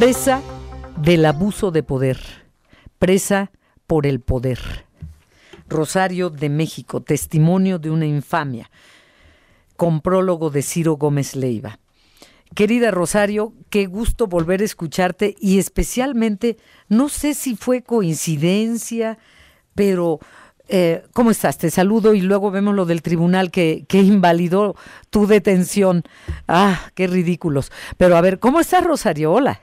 presa del abuso de poder, presa por el poder. Rosario de México, testimonio de una infamia, con prólogo de Ciro Gómez Leiva. Querida Rosario, qué gusto volver a escucharte y especialmente, no sé si fue coincidencia, pero eh, ¿cómo estás? Te saludo y luego vemos lo del tribunal que, que invalidó tu detención. Ah, qué ridículos. Pero a ver, ¿cómo estás, Rosario? Hola.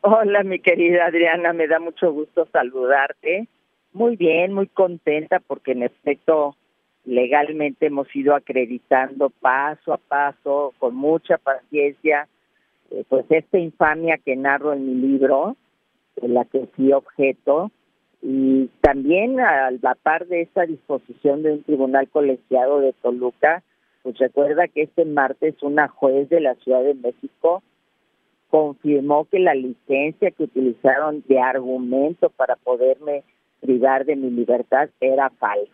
Hola, mi querida Adriana, me da mucho gusto saludarte. Muy bien, muy contenta porque en efecto legalmente hemos ido acreditando paso a paso, con mucha paciencia, eh, pues esta infamia que narro en mi libro, de la que fui objeto, y también a la par de esta disposición de un tribunal colegiado de Toluca, pues recuerda que este martes una juez de la Ciudad de México confirmó que la licencia que utilizaron de argumento para poderme privar de mi libertad era falsa.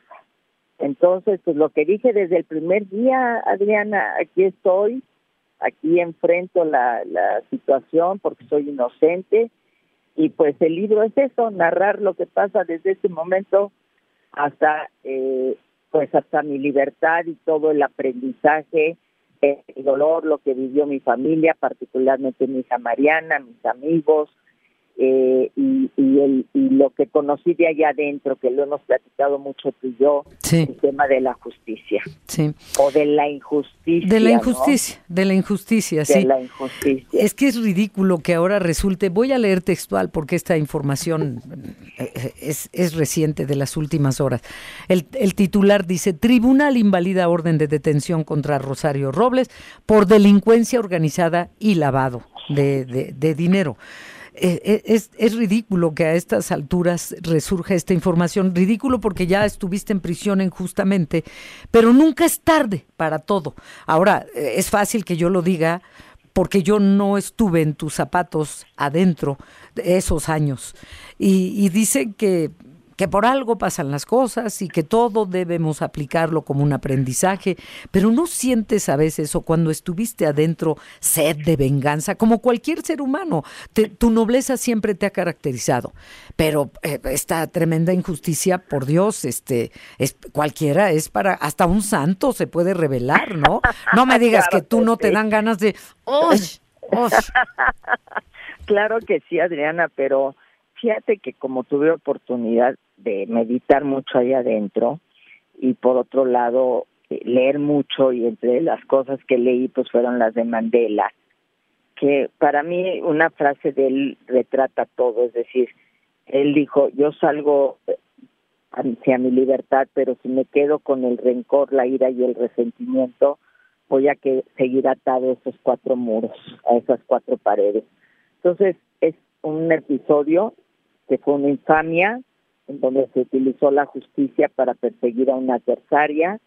Entonces, pues lo que dije desde el primer día, Adriana, aquí estoy, aquí enfrento la, la situación porque soy inocente y pues el libro es eso, narrar lo que pasa desde ese momento hasta eh, pues hasta mi libertad y todo el aprendizaje, el dolor, lo que vivió mi familia, particularmente mi hija Mariana, mis amigos, eh, y, y, el, y lo que conocí de allá adentro, que lo hemos platicado mucho tú y yo, el tema de la justicia. Sí. O de la injusticia. De la injusticia, de la injusticia, sí. De la injusticia. Es que es ridículo que ahora resulte, voy a leer textual porque esta información eh, es, es reciente de las últimas horas. El, el titular dice, Tribunal invalida orden de detención contra Rosario Robles por delincuencia organizada y lavado de, de, de dinero. Eh, eh, es, es, ridículo que a estas alturas resurja esta información. Ridículo porque ya estuviste en prisión injustamente, pero nunca es tarde para todo. Ahora, eh, es fácil que yo lo diga porque yo no estuve en tus zapatos adentro de esos años. Y, y dicen que que por algo pasan las cosas y que todo debemos aplicarlo como un aprendizaje, pero no sientes a veces o cuando estuviste adentro sed de venganza, como cualquier ser humano. tu nobleza siempre te ha caracterizado, pero eh, esta tremenda injusticia, por Dios, este, es cualquiera es para hasta un santo se puede revelar, ¿no? No me digas que tú no te dan ganas de, claro que sí, Adriana, pero fíjate que como tuve oportunidad de meditar mucho ahí adentro y por otro lado eh, leer mucho y entre las cosas que leí pues fueron las de Mandela que para mí una frase de él retrata todo es decir él dijo yo salgo eh, hacia mi libertad pero si me quedo con el rencor la ira y el resentimiento voy a seguir atado a esos cuatro muros a esas cuatro paredes entonces es un episodio que fue una infamia en donde se utilizó la justicia para perseguir a una adversaria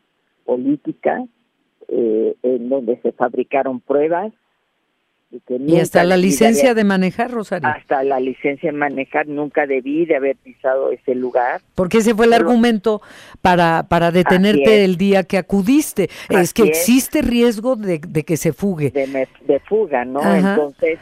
política, eh, en donde se fabricaron pruebas. Y, hasta la licencia de, manejar, Rosario. Hasta la licencia de manejar, nunca debí de haber pisado ese lugar. Porque ese fue el argumento para, para detenerte el día que acudiste. Es que existe riesgo de, que se fugue. De, de fuga, ¿no? Entonces,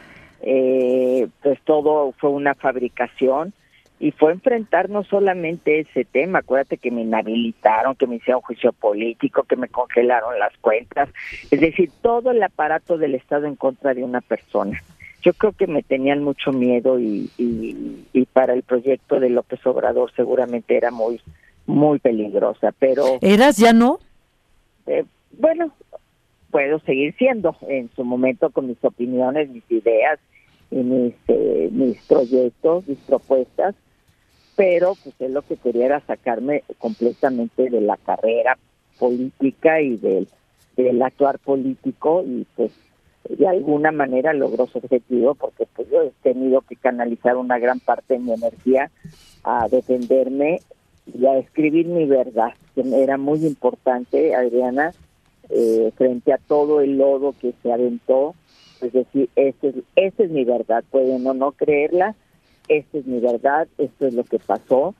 eh, pues todo fue una fabricación y fue enfrentar no solamente ese tema, acuérdate que me inhabilitaron, que me hicieron juicio político, que me congelaron las cuentas, es decir, todo el aparato del Estado en contra de una persona. Yo creo que me tenían mucho miedo y, y, para el proyecto de López Obrador seguramente era muy, muy peligrosa, pero... ¿Eras ya no? Eh, bueno, puedo seguir siendo en su momento con mis opiniones, mis ideas, y mis, eh, mis proyectos, mis propuestas, pero pues él lo que quería era sacarme completamente de la carrera política y del, del actuar político y pues de alguna manera logró su objetivo porque pues yo he tenido que canalizar una gran parte de mi energía a defenderme y a escribir mi verdad, que era muy importante, Adriana, eh, frente a todo el lodo que se aventó, es decir, esta es, es mi verdad, pueden o no creerla, esta es mi verdad, esto es lo que pasó,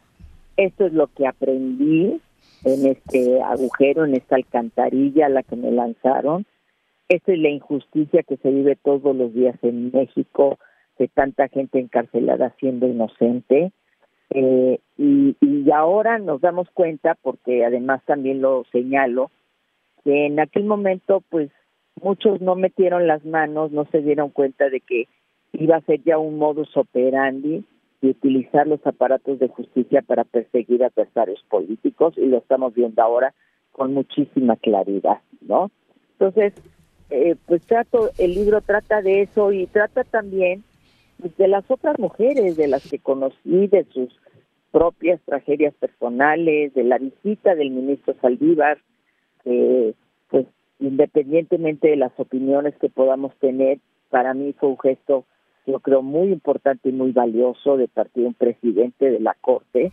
esto es lo que aprendí en este agujero, en esta alcantarilla a la que me lanzaron. Esta es la injusticia que se vive todos los días en México, de tanta gente encarcelada siendo inocente. Eh, y, y ahora nos damos cuenta, porque además también lo señalo, que en aquel momento pues muchos no metieron las manos, no se dieron cuenta de que iba a ser ya un modus operandi y utilizar los aparatos de justicia para perseguir adversarios políticos y lo estamos viendo ahora con muchísima claridad, ¿no? Entonces, eh, pues trato, el libro trata de eso y trata también de las otras mujeres, de las que conocí, de sus propias tragedias personales, de la visita del ministro Saldívar, eh, pues independientemente de las opiniones que podamos tener, para mí fue un gesto, yo creo, muy importante y muy valioso de parte de un presidente de la Corte.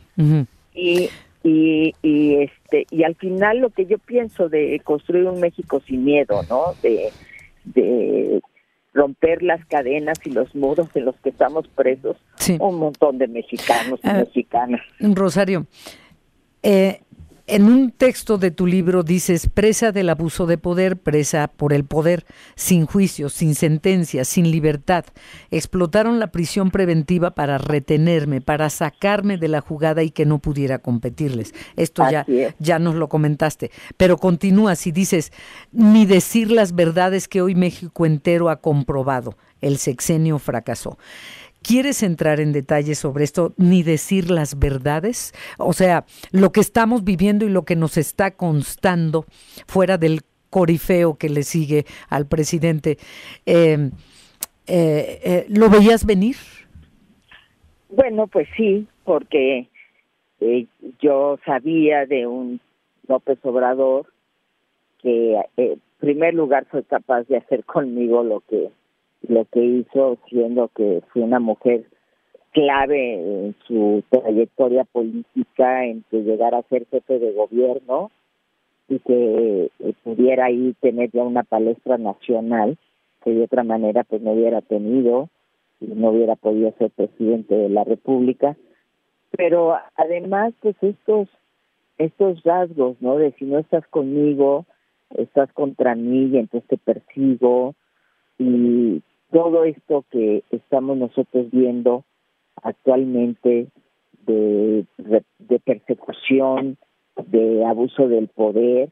y, y, y, este, y al final lo que yo pienso de construir un México sin miedo, ¿no? De, de romper las cadenas y los muros en los que estamos presos un montón de mexicanos y uh, mexicanas. Rosario, eh, en un texto de tu libro dices, presa del abuso de poder, presa por el poder, sin juicio, sin sentencia, sin libertad. Explotaron la prisión preventiva para retenerme, para sacarme de la jugada y que no pudiera competirles. Esto ya, ya nos lo comentaste. Pero continúas y dices, ni decir las verdades que hoy México entero ha comprobado. El sexenio fracasó. ¿Quieres entrar en detalles sobre esto ni decir las verdades? O sea, lo que estamos viviendo y lo que nos está constando fuera del corifeo que le sigue al presidente, eh, eh, eh, ¿lo veías venir? Bueno, pues sí, porque yo sabía de un López Obrador que en primer lugar fue capaz de hacer conmigo lo que lo que hizo siendo que fue una mujer clave en su trayectoria política, en que llegara a ser jefe de gobierno y que eh, pudiera ahí tener ya una palestra nacional que de otra manera pues no hubiera tenido y no hubiera podido ser presidente de la República. Pero además pues estos estos rasgos, ¿no? De si no estás conmigo, estás contra mí y entonces te persigo y todo esto que estamos nosotros viendo actualmente de, persecución, de abuso del poder,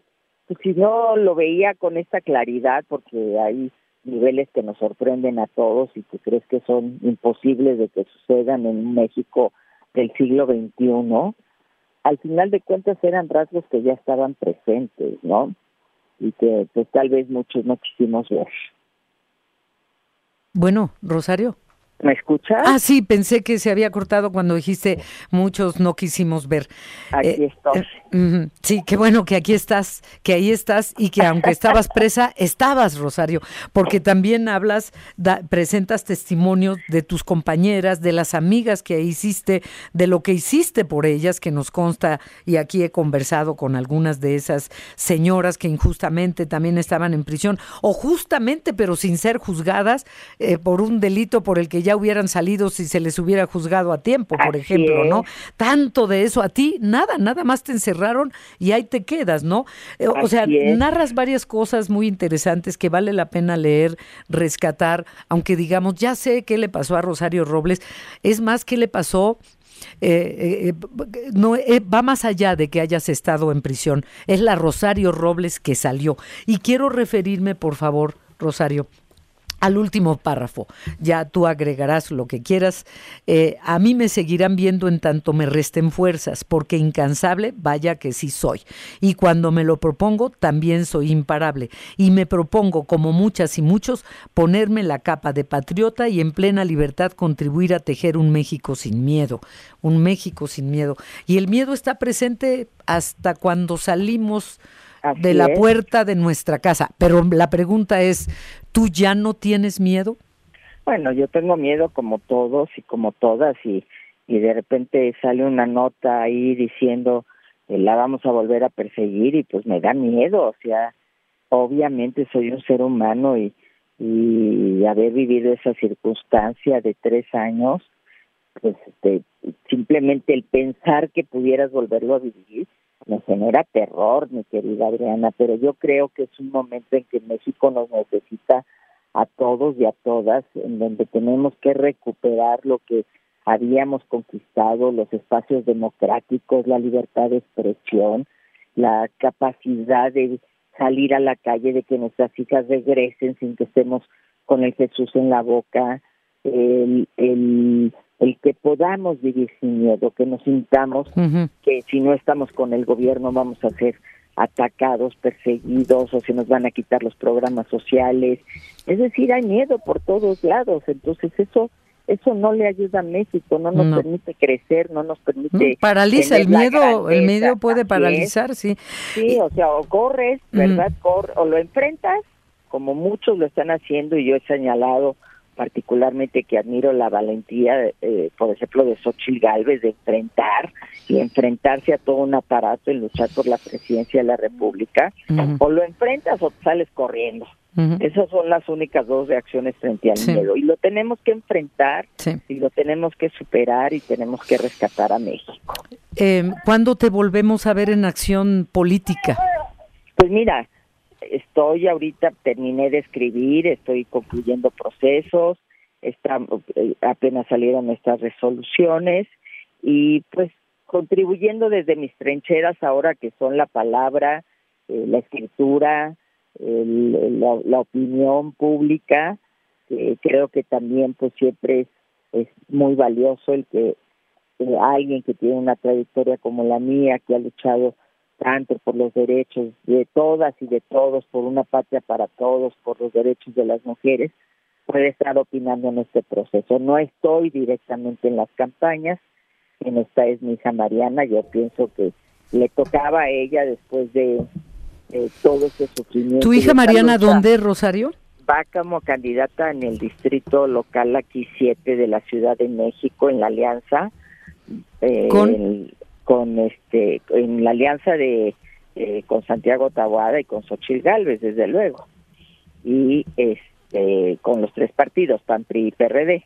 pues si no lo veía con esta claridad, porque hay niveles que nos sorprenden a todos y que crees que son imposibles de que sucedan en México del siglo XXI, al final de cuentas eran rasgos que ya estaban presentes, ¿no? Y que pues tal vez muchos no quisimos ver. Bueno, Rosario. ¿Me escuchas? Ah, sí, pensé que se había cortado cuando dijiste muchos no quisimos ver. Aquí eh, estoy. Eh, sí, qué bueno que aquí estás, que ahí estás y que aunque estabas presa, estabas, Rosario, porque también hablas, presentas testimonios de tus compañeras, de las amigas que hiciste, de lo que hiciste por ellas, que nos consta, y aquí he conversado con algunas de esas señoras que injustamente también estaban en prisión, o justamente, pero sin ser juzgadas eh, por un delito por el que ya hubieran salido si se les hubiera juzgado a tiempo, por ejemplo, ¿no? Tanto de eso a ti, nada, nada más te encerraron y ahí te quedas, ¿no? Eh, o sea, narras varias cosas muy interesantes que vale la pena leer, rescatar, aunque digamos, ya sé qué le pasó a Rosario Robles, es más, qué le pasó eh, eh, no va más allá de que hayas estado en prisión. Es la Rosario Robles que salió. Y quiero referirme, por favor, Rosario, al último párrafo. Ya tú agregarás lo que quieras. Eh, a mí me seguirán viendo en tanto me resten fuerzas, porque incansable, vaya que sí soy. Y cuando me lo propongo, también soy imparable. Y me propongo, como muchas y muchos, ponerme la capa de patriota y en plena libertad contribuir a tejer un México sin miedo. Un México sin miedo. Y el miedo está presente hasta cuando salimos de la puerta de nuestra casa. Pero la pregunta es, ¿tú ya no tienes miedo? Bueno, yo tengo miedo como todos y como todas y, y de repente sale una nota ahí diciendo que la vamos a volver a perseguir y pues me da miedo, o sea, obviamente soy un ser humano y, y haber vivido esa circunstancia de tres años, pues este, simplemente el pensar que pudieras volverlo a vivir, me genera terror, mi querida Adriana, pero yo creo que es un momento en que México nos necesita a todos y a todas, en donde tenemos que recuperar lo que habíamos conquistado, los espacios democráticos, la libertad de expresión, la capacidad de salir a la calle, de que nuestras hijas regresen sin que estemos con el Jesús en la boca, el, el, el que podamos vivir sin miedo, que nos sintamos que si no estamos con el gobierno vamos a ser atacados, perseguidos o se nos van a quitar los programas sociales. Es decir, hay miedo por todos lados. Entonces eso eso no le ayuda a México, no nos permite crecer, no nos permite... paraliza el miedo, el miedo puede paralizar, sí. Sí, o sea, o corres, ¿verdad? o lo enfrentas, como muchos lo están haciendo y yo he señalado particularmente que admiro la valentía, eh, por ejemplo, de Xochitl Galvez de enfrentar y enfrentarse a todo un aparato y luchar por la presidencia de la República, o lo enfrentas o sales corriendo. Esas son las únicas dos reacciones frente al miedo y lo tenemos que enfrentar y lo tenemos que superar y tenemos que rescatar a México. Eh, ¿Cuándo te volvemos a ver en acción política? Pues mira, estoy ahorita, terminé de escribir, estoy concluyendo procesos, está, eh, apenas salieron estas resoluciones y pues contribuyendo desde mis trincheras ahora que son la palabra, eh, la escritura, la, opinión pública, creo que también pues siempre es, muy valioso el que alguien que tiene una trayectoria como la mía, que ha luchado tanto por los derechos de todas y de todos, por una patria para todos, por los derechos de las mujeres, puede estar opinando en este proceso. No estoy directamente en las campañas, en esta es mi hija Mariana, yo pienso que le tocaba a ella después de todo ese sufrimiento. ¿Tu hija Mariana dónde, Rosario? Va como candidata en el distrito local aquí 7 de la Ciudad de México en la alianza. Eh, ¿Con? Con este en la alianza de eh, con Santiago Tabuada y con Xochil Gálvez desde luego. Y este con los tres partidos PAN PRI y PRD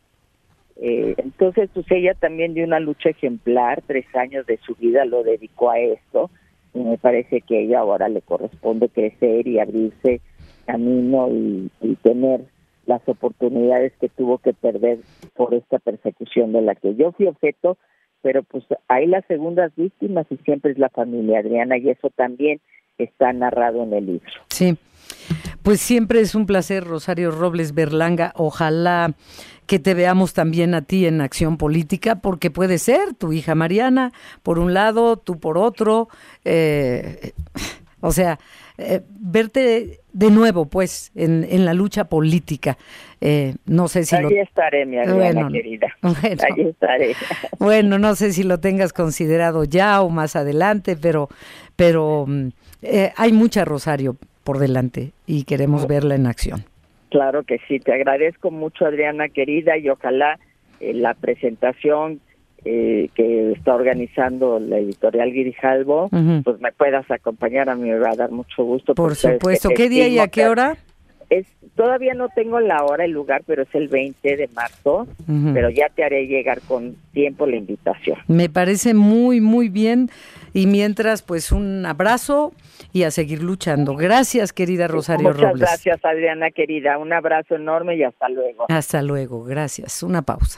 eh, entonces pues ella también dio una lucha ejemplar tres años de su vida lo dedicó a esto y me parece que ella ahora le corresponde crecer y abrirse camino y, tener las oportunidades que tuvo que perder por esta persecución de la que yo fui objeto, pero pues hay las segundas víctimas y siempre es la familia Adriana y eso también está narrado en el libro. Sí, pues siempre es un placer, Rosario Robles Berlanga. Ojalá que te veamos también a ti en acción política, porque puede ser tu hija Mariana por un lado, tú por otro. Eh, o sea, eh, verte de nuevo, pues, en, en la lucha política. Eh, no sé si Allí estaré, mi Adriana querida. Bueno, Allí estaré. Bueno, no sé si lo tengas considerado ya o más adelante, pero, pero mm, hay mucha Rosario por delante y queremos verla en acción. Claro que sí, te agradezco mucho Adriana querida y ojalá eh, la presentación eh, que está organizando la editorial Guirijalvo, pues me puedas acompañar, a mí me va a dar mucho gusto. Por supuesto, ¿qué día y a qué hora? Es, todavía no tengo la hora, el lugar, pero es el 20 de marzo, pero ya te haré llegar con tiempo la invitación. Me parece muy, muy bien. Y mientras, pues un abrazo y a seguir luchando. Gracias, querida Rosario Muchas Robles. gracias, Adriana, querida. Un abrazo enorme y hasta luego. Hasta luego, gracias. Una pausa.